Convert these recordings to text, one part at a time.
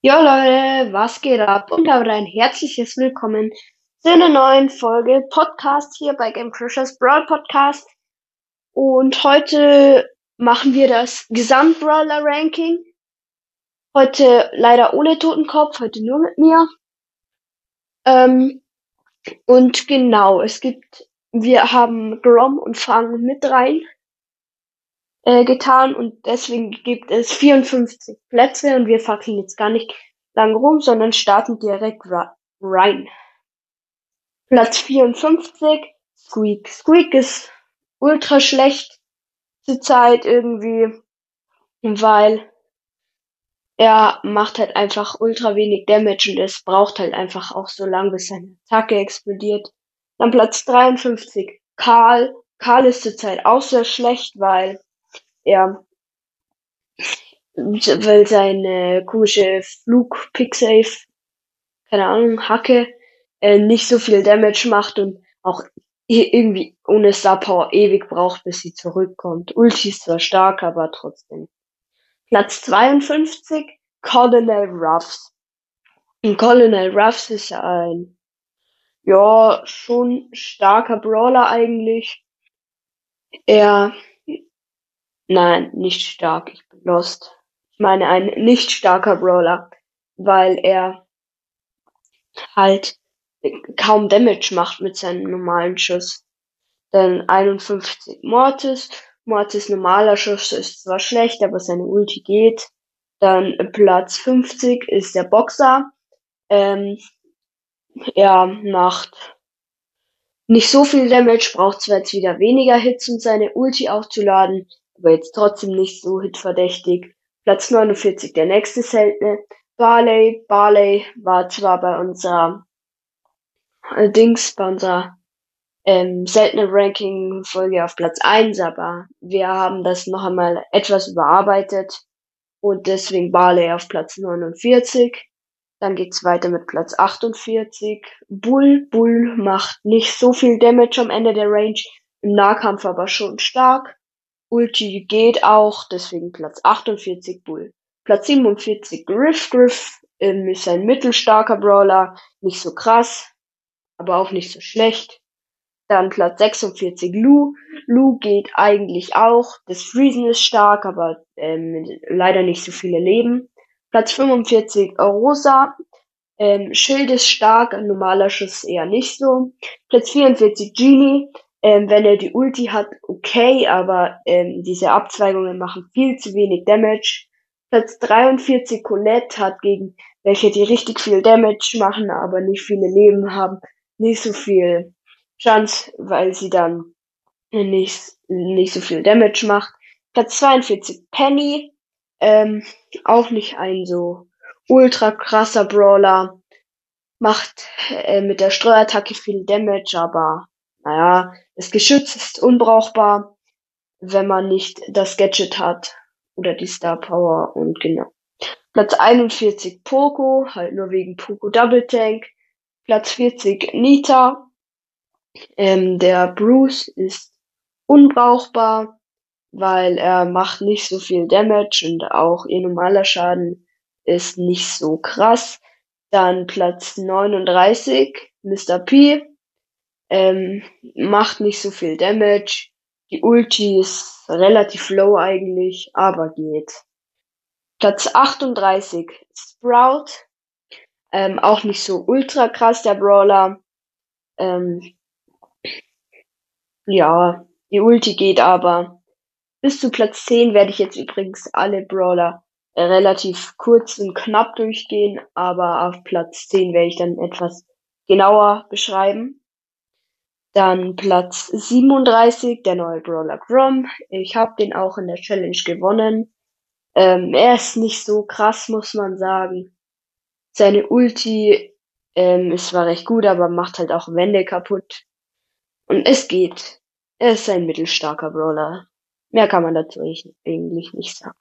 Jo Leute, was geht ab? Und damit ein herzliches Willkommen zu einer neuen Folge Podcast hier bei Game Crushers Brawl Podcast. Und heute machen wir das Gesamt-Brawler Ranking. Heute leider ohne Totenkopf, heute nur mit mir. Ähm, und genau, es gibt, wir haben Grom und Fang mit rein äh, getan und deswegen gibt es 54 Plätze und wir fackeln jetzt gar nicht lang rum, sondern starten direkt rein. Platz 54, Squeak. Squeak ist ultra schlecht zur Zeit irgendwie, weil er macht halt einfach ultra wenig Damage und es braucht halt einfach auch so lang, bis seine Attacke explodiert. Dann Platz 53, Karl. Karl ist zurzeit auch sehr schlecht, weil er weil seine komische Flug Picksafe, keine Ahnung, Hacke, äh, nicht so viel Damage macht und auch irgendwie ohne Star Power ewig braucht, bis sie zurückkommt. Ulti ist zwar stark, aber trotzdem. Platz 52, Colonel Ruffs. Und Colonel Ruffs ist ein, ja, schon starker Brawler eigentlich. Er Nein, nicht stark. Ich bin lost. Ich meine ein nicht starker Brawler, weil er halt kaum Damage macht mit seinem normalen Schuss. Dann 51 Mortis. Mortis normaler Schuss ist zwar schlecht, aber seine Ulti geht. Dann Platz 50 ist der Boxer. Ähm, er macht nicht so viel Damage, braucht zwar jetzt wieder weniger Hits, um seine Ulti aufzuladen, aber jetzt trotzdem nicht so hitverdächtig. Platz 49, der nächste seltene. Barley. Barley war zwar bei unserer äh, Dings, bei unserer ähm, seltene Ranking-Folge auf Platz 1, aber wir haben das noch einmal etwas überarbeitet und deswegen Barley auf Platz 49. Dann geht's weiter mit Platz 48. Bull. Bull macht nicht so viel Damage am Ende der Range, im Nahkampf aber schon stark. Ulti geht auch, deswegen Platz 48 Bull. Platz 47 Griff. Griff ähm, ist ein mittelstarker Brawler, nicht so krass, aber auch nicht so schlecht. Dann Platz 46 Lu. Lu geht eigentlich auch. Das Friesen ist stark, aber ähm, leider nicht so viele Leben. Platz 45 Rosa. Ähm, Schild ist stark, normaler Schuss eher nicht so. Platz 44 Genie ähm, wenn er die Ulti hat, okay, aber ähm, diese Abzweigungen machen viel zu wenig Damage. Platz 43 Colette hat gegen welche, die richtig viel Damage machen, aber nicht viele Leben haben, nicht so viel Chance, weil sie dann nicht, nicht so viel Damage macht. Platz 42 Penny, ähm, auch nicht ein so ultra krasser Brawler, macht äh, mit der Streuattacke viel Damage, aber naja, das Geschütz ist unbrauchbar, wenn man nicht das Gadget hat oder die Star Power und genau. Platz 41 Poco, halt nur wegen Poco Double Tank. Platz 40 Nita. Ähm, der Bruce ist unbrauchbar, weil er macht nicht so viel Damage und auch ihr normaler Schaden ist nicht so krass. Dann Platz 39 Mr. P ähm, macht nicht so viel Damage. Die Ulti ist relativ low eigentlich, aber geht. Platz 38, Sprout. Ähm, auch nicht so ultra krass, der Brawler. Ähm, ja, die Ulti geht aber. Bis zu Platz 10 werde ich jetzt übrigens alle Brawler relativ kurz und knapp durchgehen, aber auf Platz 10 werde ich dann etwas genauer beschreiben. Dann Platz 37, der neue Brawler Grom. Ich habe den auch in der Challenge gewonnen. Ähm, er ist nicht so krass, muss man sagen. Seine Ulti ähm, ist zwar recht gut, aber macht halt auch Wände kaputt. Und es geht. Er ist ein mittelstarker Brawler. Mehr kann man dazu eigentlich nicht sagen.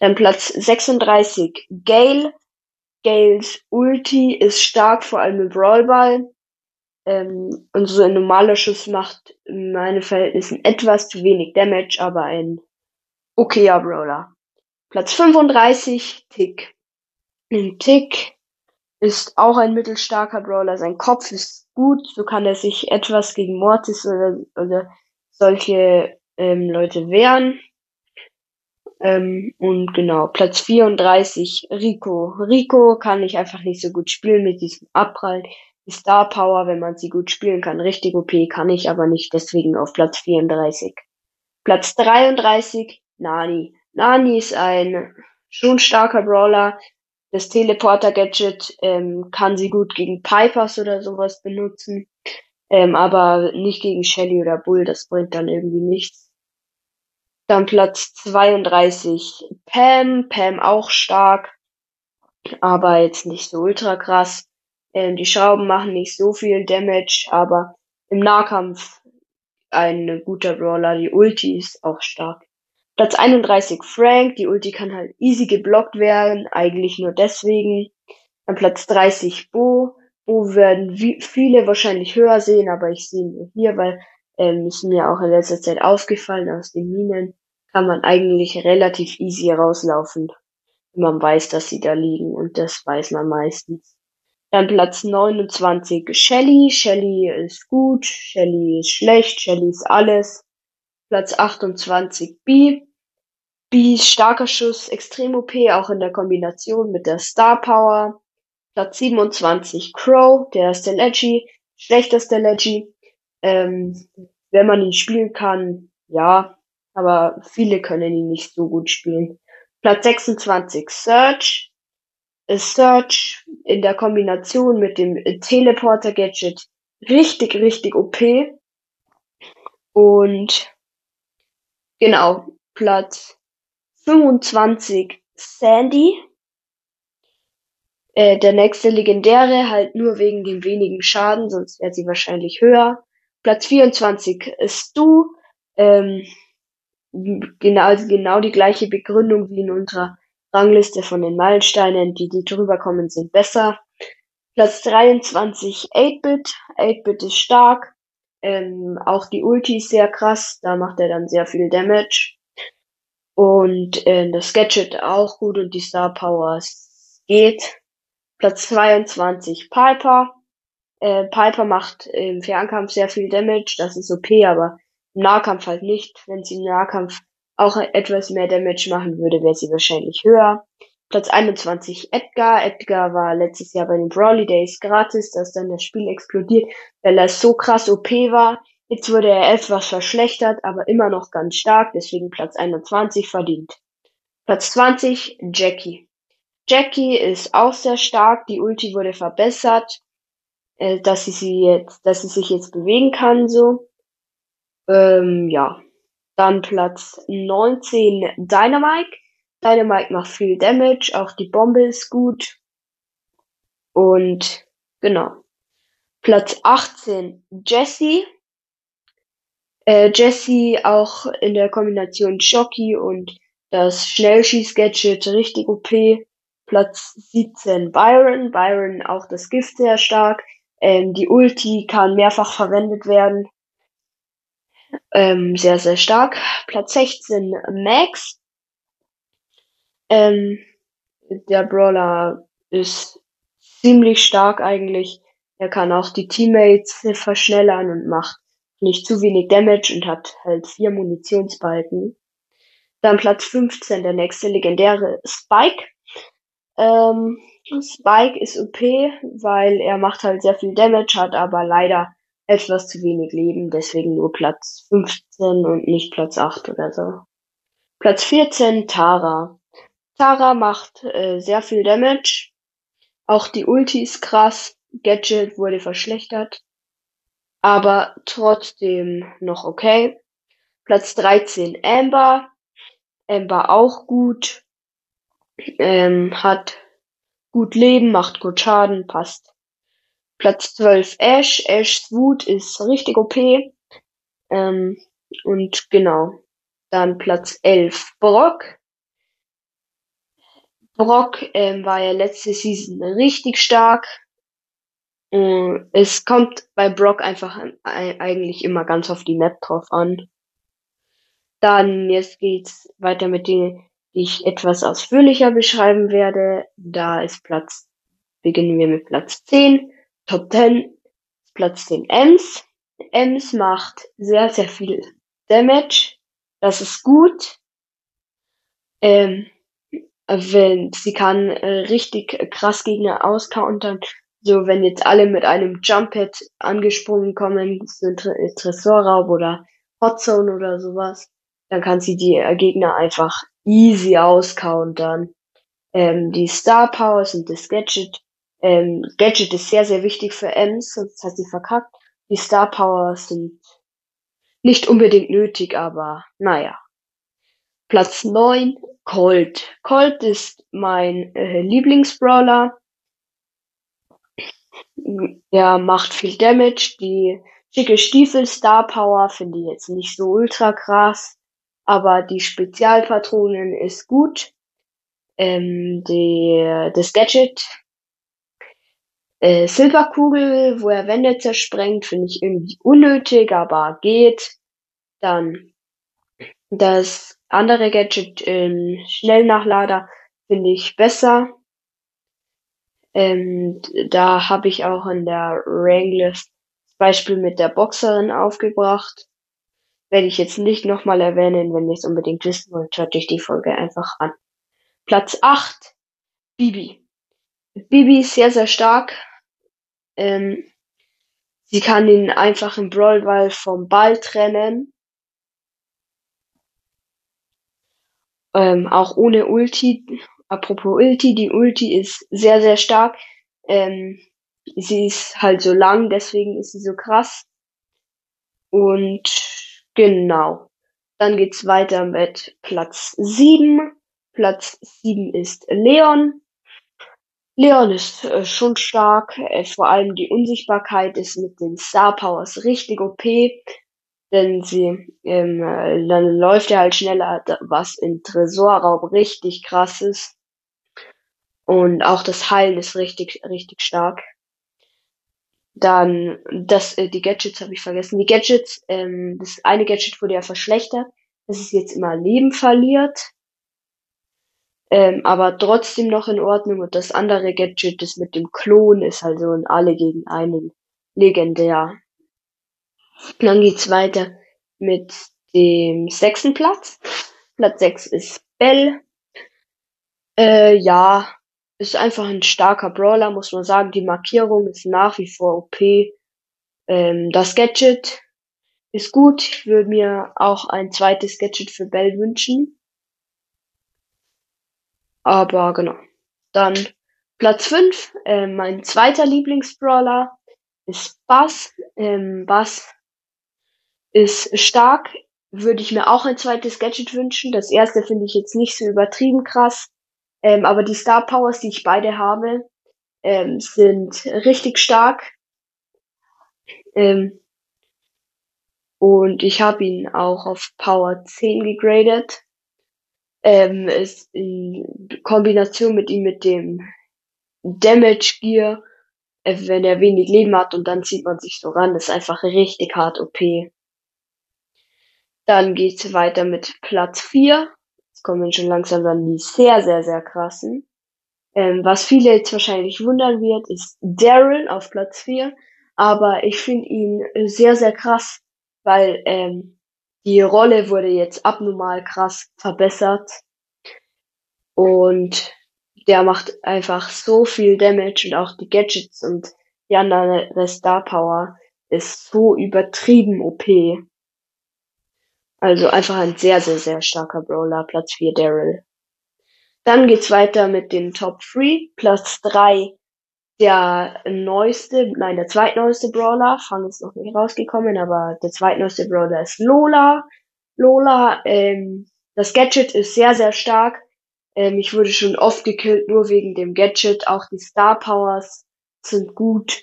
Dann Platz 36, Gale. Gales Ulti ist stark, vor allem im Brawlball. Ähm, und so ein normaler Schuss macht in meinen Verhältnissen etwas zu wenig Damage, aber ein okayer Brawler. Platz 35, Tick. Tick ist auch ein mittelstarker Brawler. Sein Kopf ist gut, so kann er sich etwas gegen Mortis oder, oder solche ähm, Leute wehren. Ähm, und genau, Platz 34, Rico. Rico kann ich einfach nicht so gut spielen mit diesem Abprall. Die Star Power, wenn man sie gut spielen kann, richtig OP, kann ich aber nicht, deswegen auf Platz 34. Platz 33, Nani. Nani ist ein schon starker Brawler. Das Teleporter-Gadget ähm, kann sie gut gegen Pipers oder sowas benutzen. Ähm, aber nicht gegen Shelly oder Bull, das bringt dann irgendwie nichts. Dann Platz 32, Pam. Pam auch stark, aber jetzt nicht so ultra krass. Ähm, die Schrauben machen nicht so viel Damage, aber im Nahkampf ein guter Brawler. Die Ulti ist auch stark. Platz 31 Frank. Die Ulti kann halt easy geblockt werden, eigentlich nur deswegen. An Platz 30 Bo. Bo werden viele wahrscheinlich höher sehen, aber ich sehe ihn nur hier, weil ähm, ist mir auch in letzter Zeit aufgefallen, aus den Minen kann man eigentlich relativ easy rauslaufen, wenn man weiß, dass sie da liegen und das weiß man meistens. Dann Platz 29 Shelly. Shelly ist gut, Shelly ist schlecht, Shelly ist alles. Platz 28 B. B ist starker Schuss, extrem OP, auch in der Kombination mit der Star Power. Platz 27 Crow, der ist der Leggy, schlechtester Leggy. Ähm, wenn man ihn spielen kann, ja, aber viele können ihn nicht so gut spielen. Platz 26 Search, Search in der Kombination mit dem Teleporter-Gadget richtig, richtig OP. Und genau, Platz 25 Sandy. Äh, der nächste Legendäre halt nur wegen dem wenigen Schaden, sonst wäre sie wahrscheinlich höher. Platz 24 ist du. Ähm, genau, also genau die gleiche Begründung wie in unserer Rangliste von den Meilensteinen. Die, die drüber kommen, sind besser. Platz 23 8-Bit. 8-Bit ist stark. Ähm, auch die Ulti ist sehr krass. Da macht er dann sehr viel Damage. Und äh, das Gadget auch gut und die Star Power geht. Platz 22 Piper. Äh, Piper macht im Fernkampf sehr viel Damage. Das ist OP, aber im Nahkampf halt nicht. Wenn sie im Nahkampf auch etwas mehr Damage machen würde, wäre sie wahrscheinlich höher. Platz 21 Edgar. Edgar war letztes Jahr bei den Brawly Days gratis, dass dann das Spiel explodiert, weil er so krass OP war. Jetzt wurde er etwas verschlechtert, aber immer noch ganz stark, deswegen Platz 21 verdient. Platz 20 Jackie. Jackie ist auch sehr stark, die Ulti wurde verbessert, äh, dass sie sie jetzt, dass sie sich jetzt bewegen kann, so. Ähm, ja. Dann Platz 19 Dynamite. Dynamite macht viel Damage, auch die Bombe ist gut. Und genau. Platz 18 Jessie. Äh, Jessie auch in der Kombination Shocky und das Schnellschieß-Gadget richtig OP. Platz 17 Byron. Byron auch das Gift sehr stark. Ähm, die Ulti kann mehrfach verwendet werden. Ähm, sehr, sehr stark. Platz 16 Max. Ähm, der Brawler ist ziemlich stark eigentlich. Er kann auch die Teammates verschnellern und macht nicht zu wenig Damage und hat halt vier Munitionsbalken. Dann Platz 15, der nächste legendäre Spike. Ähm, Spike ist OP, weil er macht halt sehr viel Damage, hat aber leider etwas zu wenig Leben, deswegen nur Platz 15 und nicht Platz 8 oder so. Platz 14, Tara. Tara macht äh, sehr viel Damage. Auch die Ulti ist krass. Gadget wurde verschlechtert. Aber trotzdem noch okay. Platz 13, Amber. Amber auch gut. Ähm, hat gut Leben, macht gut Schaden, passt. Platz 12 Ash. Ash's Wut ist richtig OP. Ähm, und genau. Dann Platz 11 Brock. Brock ähm, war ja letzte Season richtig stark. Und es kommt bei Brock einfach eigentlich immer ganz auf die Map drauf an. Dann jetzt geht's weiter mit den die ich etwas ausführlicher beschreiben werde. Da ist Platz, beginnen wir mit Platz 10, Top 10, Platz 10 Ems. Ems macht sehr, sehr viel Damage. Das ist gut. Ähm, wenn sie kann äh, richtig krass Gegner auscountern. So, wenn jetzt alle mit einem Jump-Pad angesprungen kommen, so ein Tre Tresorraub oder Hotzone oder sowas, dann kann sie die äh, Gegner einfach easy auscountern. Ähm, die Star Powers und das Gadget. Ähm, Gadget ist sehr, sehr wichtig für Ems, sonst hat sie verkackt. Die Star Powers sind nicht unbedingt nötig, aber naja. Platz 9, Colt. Colt ist mein äh, Lieblingsbrawler. Er macht viel Damage. Die schicke Stiefel Star Power finde ich jetzt nicht so ultra krass, aber die Spezialpatronen ist gut. Ähm, die, das Gadget äh, Silberkugel, wo er Wände zersprengt, finde ich irgendwie unnötig, aber geht. Dann das andere Gadget ähm, Schnellnachlader finde ich besser. Ähm, da habe ich auch in der Ranglist das Beispiel mit der Boxerin aufgebracht. Werde ich jetzt nicht nochmal erwähnen, wenn ihr es unbedingt wissen wollt, schaut euch die Folge einfach an. Platz 8, Bibi. Bibi ist sehr, sehr stark. Ähm, sie kann ihn einfach im Brawlball vom Ball trennen. Ähm, auch ohne Ulti. Apropos Ulti, die Ulti ist sehr, sehr stark. Ähm, sie ist halt so lang, deswegen ist sie so krass. Und genau. Dann geht's weiter mit Platz 7. Platz 7 ist Leon. Leon ist äh, schon stark, äh, vor allem die Unsichtbarkeit ist mit den Star Powers richtig OP, denn sie, ähm, äh, dann läuft er halt schneller, was in Tresorraub richtig krass ist. Und auch das Heilen ist richtig, richtig stark. Dann, das, äh, die Gadgets habe ich vergessen. Die Gadgets, ähm, das eine Gadget wurde ja verschlechtert, dass es jetzt immer Leben verliert ähm, aber trotzdem noch in Ordnung. Und das andere Gadget, das mit dem Klon, ist halt so ein alle gegen einen legendär. Dann geht's weiter mit dem sechsten Platz. Platz sechs ist Bell. Äh, ja, ist einfach ein starker Brawler, muss man sagen. Die Markierung ist nach wie vor OP. Ähm, das Gadget ist gut. Ich würde mir auch ein zweites Gadget für Bell wünschen. Aber genau. Dann Platz 5, äh, mein zweiter Lieblingsbrawler ist Bass. Ähm, Bass ist stark. Würde ich mir auch ein zweites Gadget wünschen. Das erste finde ich jetzt nicht so übertrieben krass. Ähm, aber die Star Powers, die ich beide habe, ähm, sind richtig stark. Ähm, und ich habe ihn auch auf Power 10 gegradet ähm, ist in Kombination mit ihm mit dem Damage Gear, äh, wenn er wenig Leben hat und dann zieht man sich so ran, ist einfach richtig hart OP. Dann geht's weiter mit Platz 4. Jetzt kommen wir schon langsam dann die sehr, sehr, sehr krassen. Ähm, was viele jetzt wahrscheinlich wundern wird, ist Daryl auf Platz 4. Aber ich finde ihn sehr, sehr krass, weil ähm, die Rolle wurde jetzt abnormal krass verbessert. Und der macht einfach so viel Damage und auch die Gadgets und die andere Star Power ist so übertrieben OP. Also einfach ein sehr, sehr, sehr starker Brawler. Platz 4 Daryl. Dann geht's weiter mit den Top 3. Platz 3 der neueste, nein, der zweitneueste Brawler, Fang ist noch nicht rausgekommen, aber der zweitneueste Brawler ist Lola. Lola, ähm, das Gadget ist sehr, sehr stark. Ähm, ich wurde schon oft gekillt, nur wegen dem Gadget. Auch die Star Powers sind gut.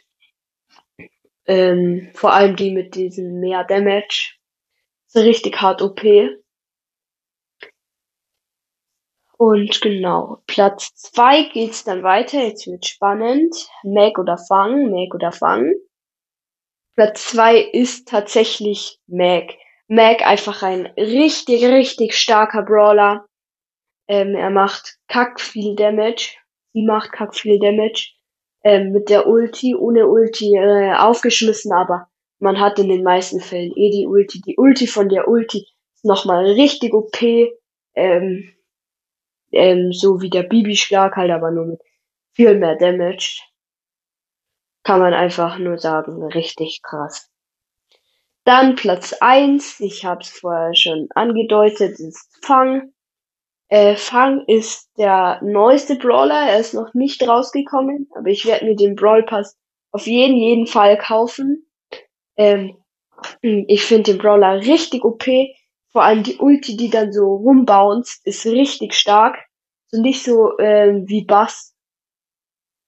Ähm, vor allem die mit diesem mehr Damage. Ist richtig hart OP. Und genau, Platz zwei geht's dann weiter. Jetzt wird spannend. Meg oder Fang, Meg oder Fang. Platz zwei ist tatsächlich Meg. Meg einfach ein richtig, richtig starker Brawler. Ähm, er macht kack viel Damage. Sie macht kack viel Damage. Ähm, mit der Ulti, ohne Ulti äh, aufgeschmissen, aber man hat in den meisten Fällen eh die Ulti. Die Ulti von der Ulti ist nochmal richtig OP. Ähm, ähm, so wie der Bibi-Schlag halt, aber nur mit viel mehr Damage. Kann man einfach nur sagen, richtig krass. Dann Platz eins, ich habe es vorher schon angedeutet, ist Fang. Äh, Fang ist der neueste Brawler, er ist noch nicht rausgekommen, aber ich werde mir den Brawl Pass auf jeden, jeden Fall kaufen. Ähm, ich finde den Brawler richtig OP. Vor allem die Ulti, die dann so rumbounced, ist richtig stark. So nicht so ähm, wie Bass.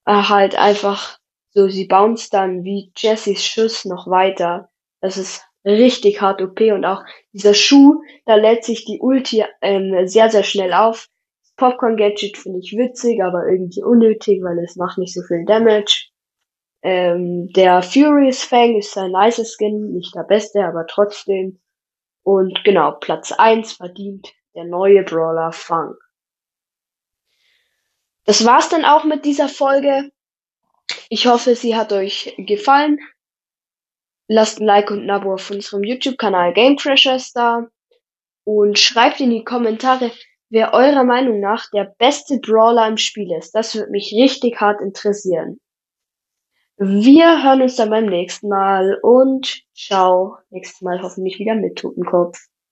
Äh, halt einfach so, sie bounced dann wie Jessys Schuss noch weiter. Das ist richtig hart OP und auch dieser Schuh, da lädt sich die Ulti ähm, sehr, sehr schnell auf. Das Popcorn Gadget finde ich witzig, aber irgendwie unnötig, weil es macht nicht so viel Damage. Ähm, der Furious Fang ist ein nice Skin, nicht der beste, aber trotzdem. Und genau, Platz 1 verdient der neue Brawler Fang. Das war's dann auch mit dieser Folge. Ich hoffe, sie hat euch gefallen. Lasst ein Like und ein Abo auf unserem YouTube-Kanal Game Crashers da. Und schreibt in die Kommentare, wer eurer Meinung nach der beste Brawler im Spiel ist. Das würde mich richtig hart interessieren. Wir hören uns dann beim nächsten Mal und ciao. Nächstes Mal hoffentlich wieder mit Totenkopf.